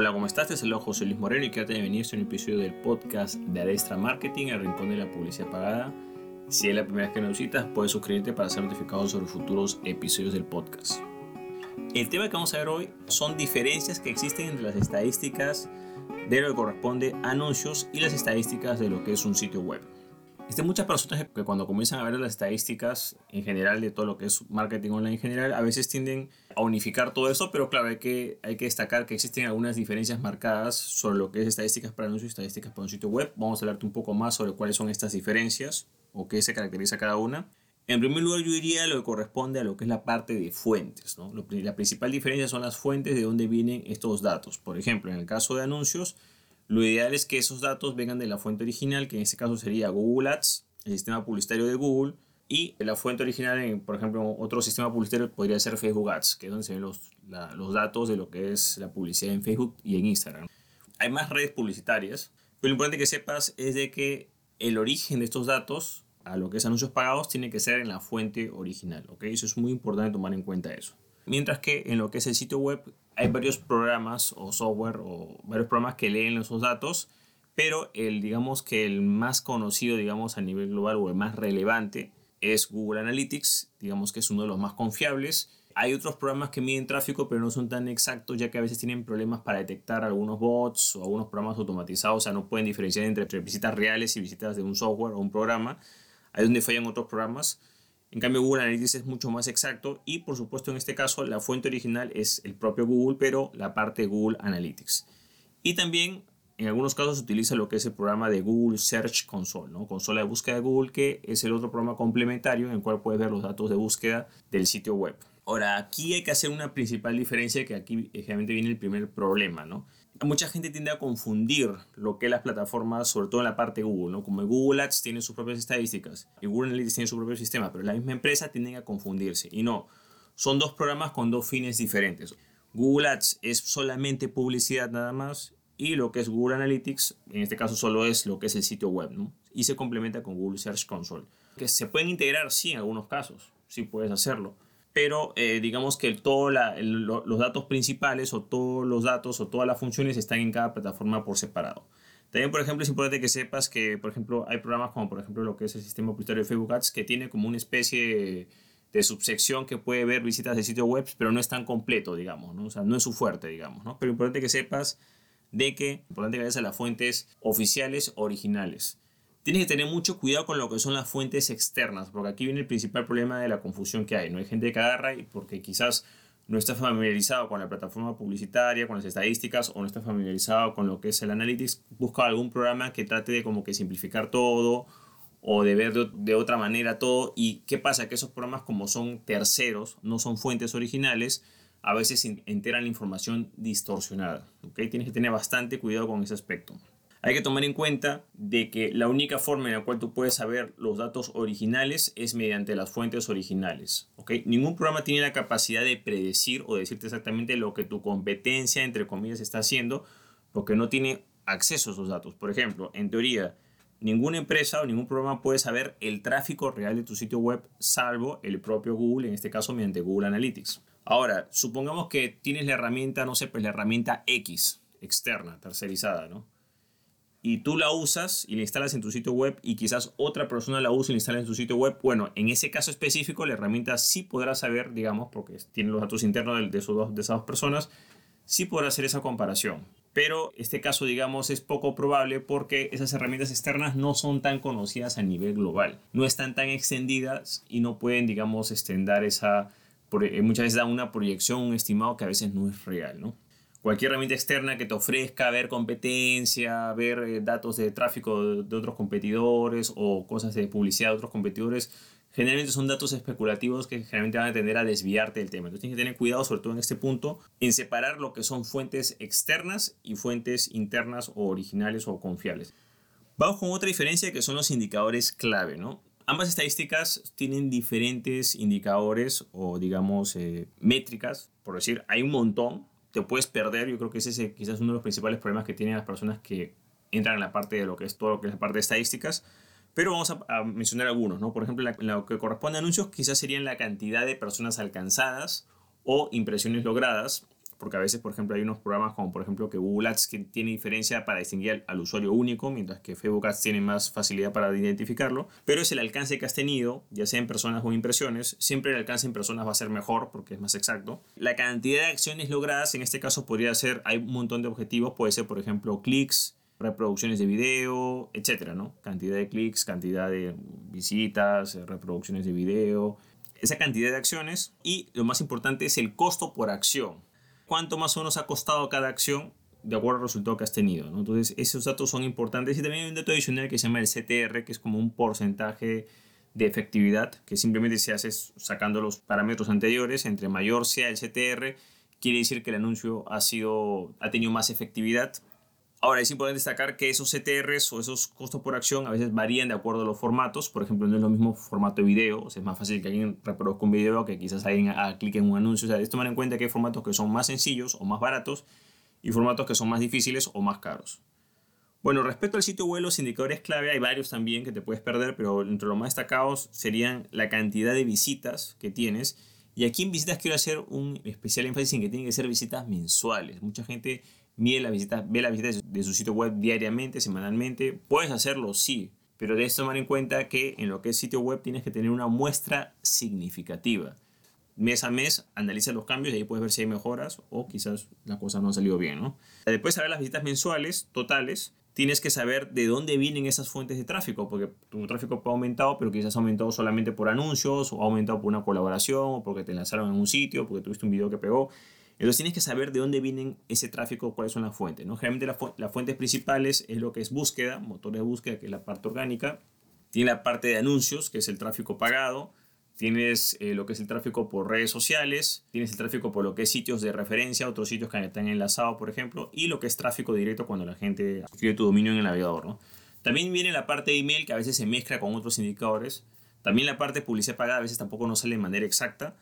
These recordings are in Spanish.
Hola, ¿cómo estás? Te saludo José Luis Moreno y quédate bienvenido a un episodio del podcast de Adestra Marketing, el rincón de la publicidad pagada. Si es la primera vez que nos visitas, puedes suscribirte para ser notificado sobre futuros episodios del podcast. El tema que vamos a ver hoy son diferencias que existen entre las estadísticas de lo que corresponde a anuncios y las estadísticas de lo que es un sitio web. Este, muchas personas que cuando comienzan a ver las estadísticas en general de todo lo que es marketing online en general, a veces tienden a unificar todo eso, pero claro, hay que, hay que destacar que existen algunas diferencias marcadas sobre lo que es estadísticas para anuncios y estadísticas para un sitio web. Vamos a hablarte un poco más sobre cuáles son estas diferencias o qué se caracteriza cada una. En primer lugar, yo diría lo que corresponde a lo que es la parte de fuentes. ¿no? La principal diferencia son las fuentes de dónde vienen estos datos. Por ejemplo, en el caso de anuncios, lo ideal es que esos datos vengan de la fuente original, que en este caso sería Google Ads, el sistema publicitario de Google, y la fuente original, en, por ejemplo, otro sistema publicitario podría ser Facebook Ads, que es donde se ven los, los datos de lo que es la publicidad en Facebook y en Instagram. Hay más redes publicitarias, pero lo importante que sepas es de que el origen de estos datos a lo que es anuncios pagados tiene que ser en la fuente original, ¿ok? Eso es muy importante tomar en cuenta eso. Mientras que en lo que es el sitio web hay varios programas o software o varios programas que leen esos datos, pero el digamos que el más conocido digamos a nivel global o el más relevante es Google Analytics, digamos que es uno de los más confiables. Hay otros programas que miden tráfico, pero no son tan exactos, ya que a veces tienen problemas para detectar algunos bots o algunos programas automatizados, o sea, no pueden diferenciar entre visitas reales y visitas de un software o un programa. Ahí es donde fallan otros programas. En cambio, Google Analytics es mucho más exacto y, por supuesto, en este caso, la fuente original es el propio Google, pero la parte Google Analytics. Y también, en algunos casos, utiliza lo que es el programa de Google Search Console, ¿no? consola de búsqueda de Google, que es el otro programa complementario en el cual puedes ver los datos de búsqueda del sitio web. Ahora, aquí hay que hacer una principal diferencia, que aquí generalmente viene el primer problema, ¿no? mucha gente tiende a confundir lo que las plataformas, sobre todo en la parte Google, ¿no? Como Google Ads tiene sus propias estadísticas Google Analytics tiene su propio sistema, pero la misma empresa tienden a confundirse. Y no, son dos programas con dos fines diferentes. Google Ads es solamente publicidad nada más y lo que es Google Analytics, en este caso solo es lo que es el sitio web, ¿no? Y se complementa con Google Search Console. Que se pueden integrar, sí, en algunos casos, sí puedes hacerlo pero eh, digamos que todos los datos principales o todos los datos o todas las funciones están en cada plataforma por separado. También, por ejemplo, es importante que sepas que, por ejemplo, hay programas como, por ejemplo, lo que es el sistema publicitario de Facebook Ads, que tiene como una especie de subsección que puede ver visitas de sitios web, pero no es tan completo, digamos, ¿no? O sea, no es su fuerte, digamos, ¿no? Pero importante que sepas de que, importante que vayas a las fuentes oficiales originales tienes que tener mucho cuidado con lo que son las fuentes externas, porque aquí viene el principal problema de la confusión que hay. No hay gente que agarra y porque quizás no está familiarizado con la plataforma publicitaria, con las estadísticas o no está familiarizado con lo que es el analytics, busca algún programa que trate de como que simplificar todo o de ver de, otra manera todo. ¿Y qué pasa? Que esos programas como son terceros, no son fuentes originales, a veces enteran la información distorsionada. ¿okay? Tienes que tener bastante cuidado con ese aspecto hay que tomar en cuenta de que la única forma en la cual tú puedes saber los datos originales es mediante las fuentes originales. ¿okay? Ningún programa tiene la capacidad de predecir o decirte exactamente lo que tu competencia, entre comillas, está haciendo, porque no tiene acceso a esos datos. Por ejemplo, en teoría, ninguna empresa o ningún programa puede saber el tráfico real de tu sitio web, salvo el propio Google, en este caso mediante Google Analytics. Ahora, supongamos que tienes la herramienta, no sé, pues la herramienta X externa, tercerizada, ¿no? Y tú la usas y la instalas en tu sitio web y quizás otra persona la usa y la instala en su sitio web, bueno, en ese caso específico la herramienta sí podrá saber, digamos, porque tiene los datos internos de, de esas dos personas, sí podrá hacer esa comparación. Pero este caso, digamos, es poco probable porque esas herramientas externas no son tan conocidas a nivel global. No están tan extendidas y no pueden, digamos, extender esa... Muchas veces da una proyección, un estimado que a veces no es real, ¿no? Cualquier herramienta externa que te ofrezca ver competencia, ver eh, datos de tráfico de, otros competidores o cosas de publicidad de otros competidores, generalmente son datos especulativos que generalmente van a tender a desviarte del tema. Entonces tienes que tener cuidado, sobre todo en este punto, en separar lo que son fuentes externas y fuentes internas o originales o confiables. Vamos con otra diferencia que son los indicadores clave, ¿no? Ambas estadísticas tienen diferentes indicadores o digamos eh, métricas, por decir, hay un montón, te puedes perder. Yo creo que ese es quizás uno de los principales problemas que tienen las personas que entran en la parte de lo que es todo lo que es la parte de estadísticas. Pero vamos a, mencionar algunos, ¿no? Por ejemplo, lo que corresponde a anuncios, quizás serían la cantidad de personas alcanzadas o impresiones logradas. Porque a veces, por ejemplo, hay unos programas como, por ejemplo, que Google Ads que tiene diferencia para distinguir al, usuario único, mientras que Facebook Ads tiene más facilidad para identificarlo, pero es el alcance que has tenido, ya sea en personas o impresiones, siempre el alcance en personas va a ser mejor porque es más exacto. La cantidad de acciones logradas, en este caso podría ser, hay un montón de objetivos, puede ser, por ejemplo, clics, reproducciones de video, etcétera, ¿no? Cantidad de clics, cantidad de visitas, reproducciones de video, esa cantidad de acciones y lo más importante es el costo por acción. ¿Cuánto más o menos ha costado cada acción de acuerdo al resultado que has tenido? Entonces, esos datos son importantes y también hay un dato adicional que se llama el CTR, que es como un porcentaje de efectividad, que simplemente se hace sacando los parámetros anteriores. Entre mayor sea el CTR, quiere decir que el anuncio ha, sido, ha tenido más efectividad Ahora, es importante destacar que esos CTRs o esos costos por acción a veces varían de acuerdo a los formatos. Por ejemplo, no es lo mismo formato de video. O sea, es más fácil que alguien reproduzca un video que quizás alguien haga clic en un anuncio. O sea, es tomar en cuenta que hay formatos que son más sencillos o más baratos y formatos que son más difíciles o más caros. Bueno, respecto al sitio web, los indicadores clave, hay varios también que te puedes perder, pero entre los más destacados serían la cantidad de visitas que tienes. Y aquí en visitas quiero hacer un especial énfasis en que tienen que ser visitas mensuales. Mucha gente mide la visita, ve la visita de su sitio web diariamente, semanalmente. Puedes hacerlo, sí, pero debes tomar en cuenta que en lo que es sitio web tienes que tener una muestra significativa. Mes a mes analiza los cambios y ahí puedes ver si hay mejoras o quizás la cosa no ha salido bien. ¿no? Después de saber las visitas mensuales totales, tienes que saber de dónde vienen esas fuentes de tráfico, porque tu tráfico ha aumentado, pero quizás ha aumentado solamente por anuncios, o ha aumentado por una colaboración, o porque te lanzaron en un sitio, porque tuviste un video que pegó. Entonces tienes que saber de dónde vienen ese tráfico, cuáles son las fuentes. ¿no? Generalmente las fuentes principales es lo que es búsqueda, motor de búsqueda, que es la parte orgánica. Tiene la parte de anuncios, que es el tráfico pagado. Tienes eh, lo que es el tráfico por redes sociales. Tienes el tráfico por lo que es sitios de referencia, otros sitios que están enlazados, por ejemplo. Y lo que es tráfico directo cuando la gente escribe tu dominio en el navegador. ¿no? También viene la parte de email que a veces se mezcla con otros indicadores. También la parte de publicidad pagada a veces tampoco no sale de manera exacta.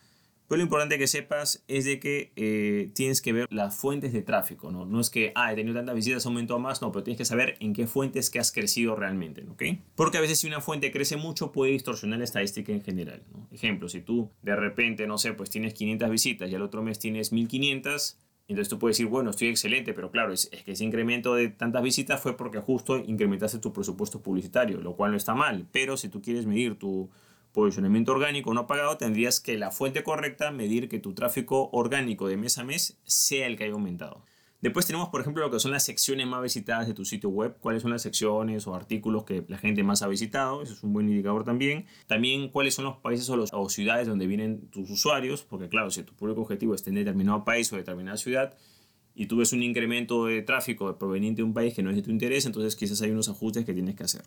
Pero lo importante que sepas es de que eh, tienes que ver las fuentes de tráfico, ¿no? No es que, ah, he tenido tantas visitas, aumentó más, no, pero tienes que saber en qué fuentes que has crecido realmente, ¿ok? Porque a veces si una fuente crece mucho puede distorsionar la estadística en general, ¿no? Ejemplo, si tú de repente, no sé, pues tienes 500 visitas y al otro mes tienes 1500, entonces tú puedes decir, bueno, estoy excelente, pero claro, es, es, que ese incremento de tantas visitas fue porque justo incrementaste tu presupuesto publicitario, lo cual no está mal, pero si tú quieres medir tu posicionamiento orgánico no pagado, tendrías que la fuente correcta medir que tu tráfico orgánico de mes a mes sea el que haya aumentado. Después tenemos, por ejemplo, lo que son las secciones más visitadas de tu sitio web, cuáles son las secciones o artículos que la gente más ha visitado, eso es un buen indicador también. También cuáles son los países o, o ciudades donde vienen tus usuarios, porque claro, si tu público objetivo está en determinado país o determinada ciudad, y tú ves un incremento de tráfico proveniente de un país que no es de tu interés, entonces quizás hay unos ajustes que tienes que hacer.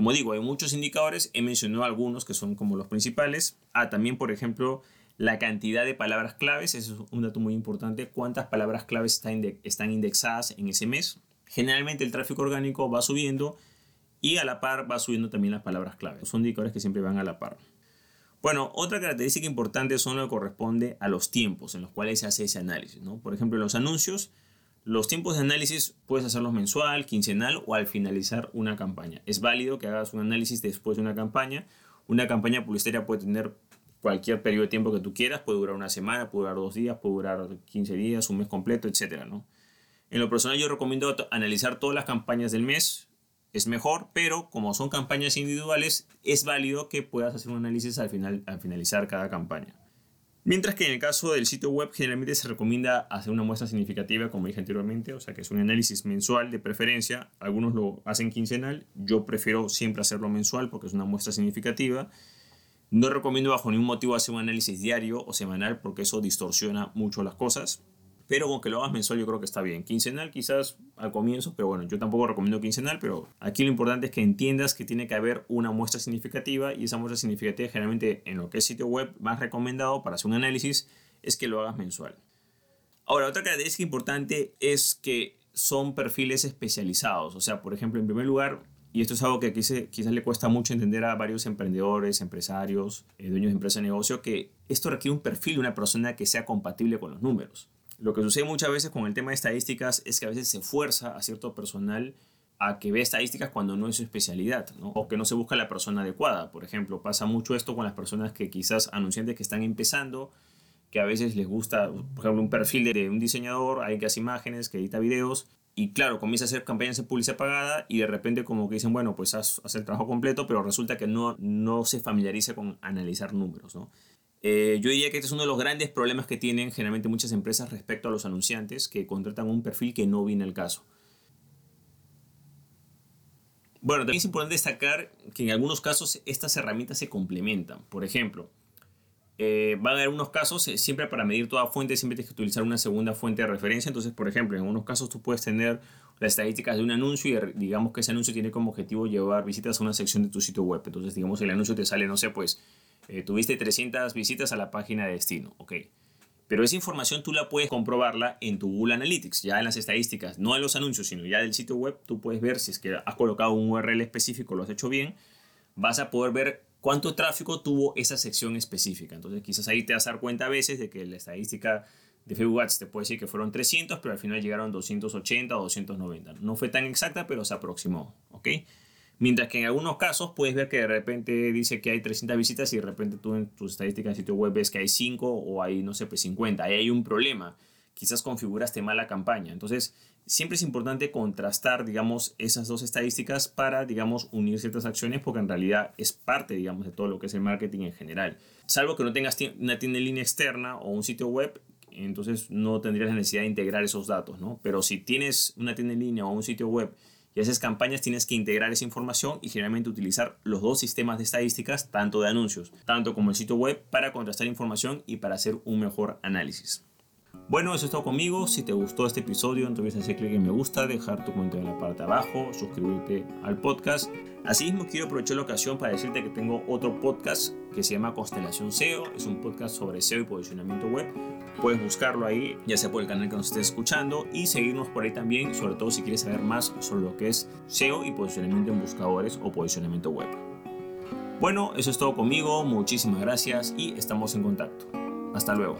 Como digo, hay muchos indicadores, he mencionado algunos que son como los principales. Ah, también, por ejemplo, la cantidad de palabras claves, eso es un dato muy importante, cuántas palabras claves están indexadas en ese mes. Generalmente el tráfico orgánico va subiendo y a la par va subiendo también las palabras claves. Son indicadores que siempre van a la par. Bueno, otra característica importante son lo que corresponde a los tiempos en los cuales se hace ese análisis. ¿no? Por ejemplo, los anuncios los tiempos de análisis puedes hacerlos mensual, quincenal o al finalizar una campaña. Es válido que hagas un análisis después de una campaña. Una campaña publicitaria puede tener cualquier periodo de tiempo que tú quieras, puede durar una semana, puede durar dos días, puede durar 15 días, un mes completo, etc. ¿no? En lo personal yo recomiendo analizar todas las campañas del mes, es mejor, pero como son campañas individuales, es válido que puedas hacer un análisis al, final, al finalizar cada campaña. Mientras que en el caso del sitio web generalmente se recomienda hacer una muestra significativa, como dije anteriormente, o sea que es un análisis mensual de preferencia. Algunos lo hacen quincenal, yo prefiero siempre hacerlo mensual porque es una muestra significativa. No recomiendo bajo ningún motivo hacer un análisis diario o semanal porque eso distorsiona mucho las cosas pero con que lo hagas mensual yo creo que está bien. Quincenal quizás al comienzo, pero bueno, yo tampoco recomiendo quincenal, pero aquí lo importante es que entiendas que tiene que haber una muestra significativa y esa muestra significativa generalmente en lo que es sitio web más recomendado para hacer un análisis es que lo hagas mensual. Ahora, otra característica importante es que son perfiles especializados. O sea, por ejemplo, en primer lugar, y esto es algo que quizás le cuesta mucho entender a varios emprendedores, empresarios, eh, dueños de empresa de negocio, que esto requiere un perfil de una persona que sea compatible con los números. Lo que sucede muchas veces con el tema de estadísticas es que a veces se fuerza a cierto personal a que vea estadísticas cuando no es su especialidad, o que no se busca la persona adecuada. Por ejemplo, pasa mucho esto con las personas que quizás anunciantes que están empezando, que a veces les gusta, por ejemplo, un perfil de un diseñador, alguien que hace imágenes, que edita videos, y claro, comienza a hacer campañas de publicidad pagada y de repente como que dicen, bueno, pues haz, el trabajo completo, pero resulta que no, no se familiariza con analizar números. Eh, yo diría que este es uno de los grandes problemas que tienen generalmente muchas empresas respecto a los anunciantes que contratan un perfil que no viene al caso. Bueno, también es importante destacar que en algunos casos estas herramientas se complementan. Por ejemplo, eh, van a haber unos casos, eh, siempre para medir toda fuente, siempre tienes que utilizar una segunda fuente de referencia. Entonces, por ejemplo, en algunos casos tú puedes tener las estadísticas de un anuncio y digamos que ese anuncio tiene como objetivo llevar visitas a una sección de tu sitio web. Entonces, digamos, el anuncio te sale, no sé, pues eh, tuviste 300 visitas a la página de destino, ok. Pero esa información tú la puedes comprobarla en tu Google Analytics, ya en las estadísticas, no en los anuncios, sino ya del sitio web. Tú puedes ver si es que has colocado un URL específico, lo has hecho bien, vas a poder ver cuánto tráfico tuvo esa sección específica. Entonces quizás ahí te vas a dar cuenta a veces de que la estadística de Facebook Ads te puede decir que fueron 300, pero al final llegaron 280 o 290. No fue tan exacta, pero se aproximó. ¿ok? Mientras que en algunos casos puedes ver que de repente dice que hay 300 visitas y de repente tú en tus estadísticas de sitio web ves que hay 5 o hay, no sé, pues 50. Ahí hay un problema. Quizás configuraste mal la campaña. Entonces, siempre es importante contrastar, digamos, esas dos estadísticas para, digamos, unir ciertas acciones porque en realidad es parte, digamos, de todo lo que es el marketing en general. Salvo que no tengas una tienda en línea externa o un sitio web, entonces no tendrías la necesidad de integrar esos datos, ¿no? Pero si tienes una tienda en línea o un sitio web y haces campañas, tienes que integrar esa información y generalmente utilizar los dos sistemas de estadísticas, tanto de anuncios, tanto como el sitio web, para contrastar información y para hacer un mejor análisis. Bueno, eso es todo conmigo. Si te gustó este episodio, entonces hacer clic en me gusta, dejar tu comentario en la parte de abajo, suscribirte al podcast. Asimismo, quiero aprovechar la ocasión para decirte que tengo otro podcast que se llama Constelación SEO. Es un podcast sobre SEO y posicionamiento web. Puedes buscarlo ahí, ya sea por el canal que nos estés escuchando, y seguirnos por ahí también, sobre todo si quieres saber más sobre lo que es SEO y posicionamiento en buscadores o posicionamiento web. Bueno, eso es todo conmigo. Muchísimas gracias y estamos en contacto. Hasta luego.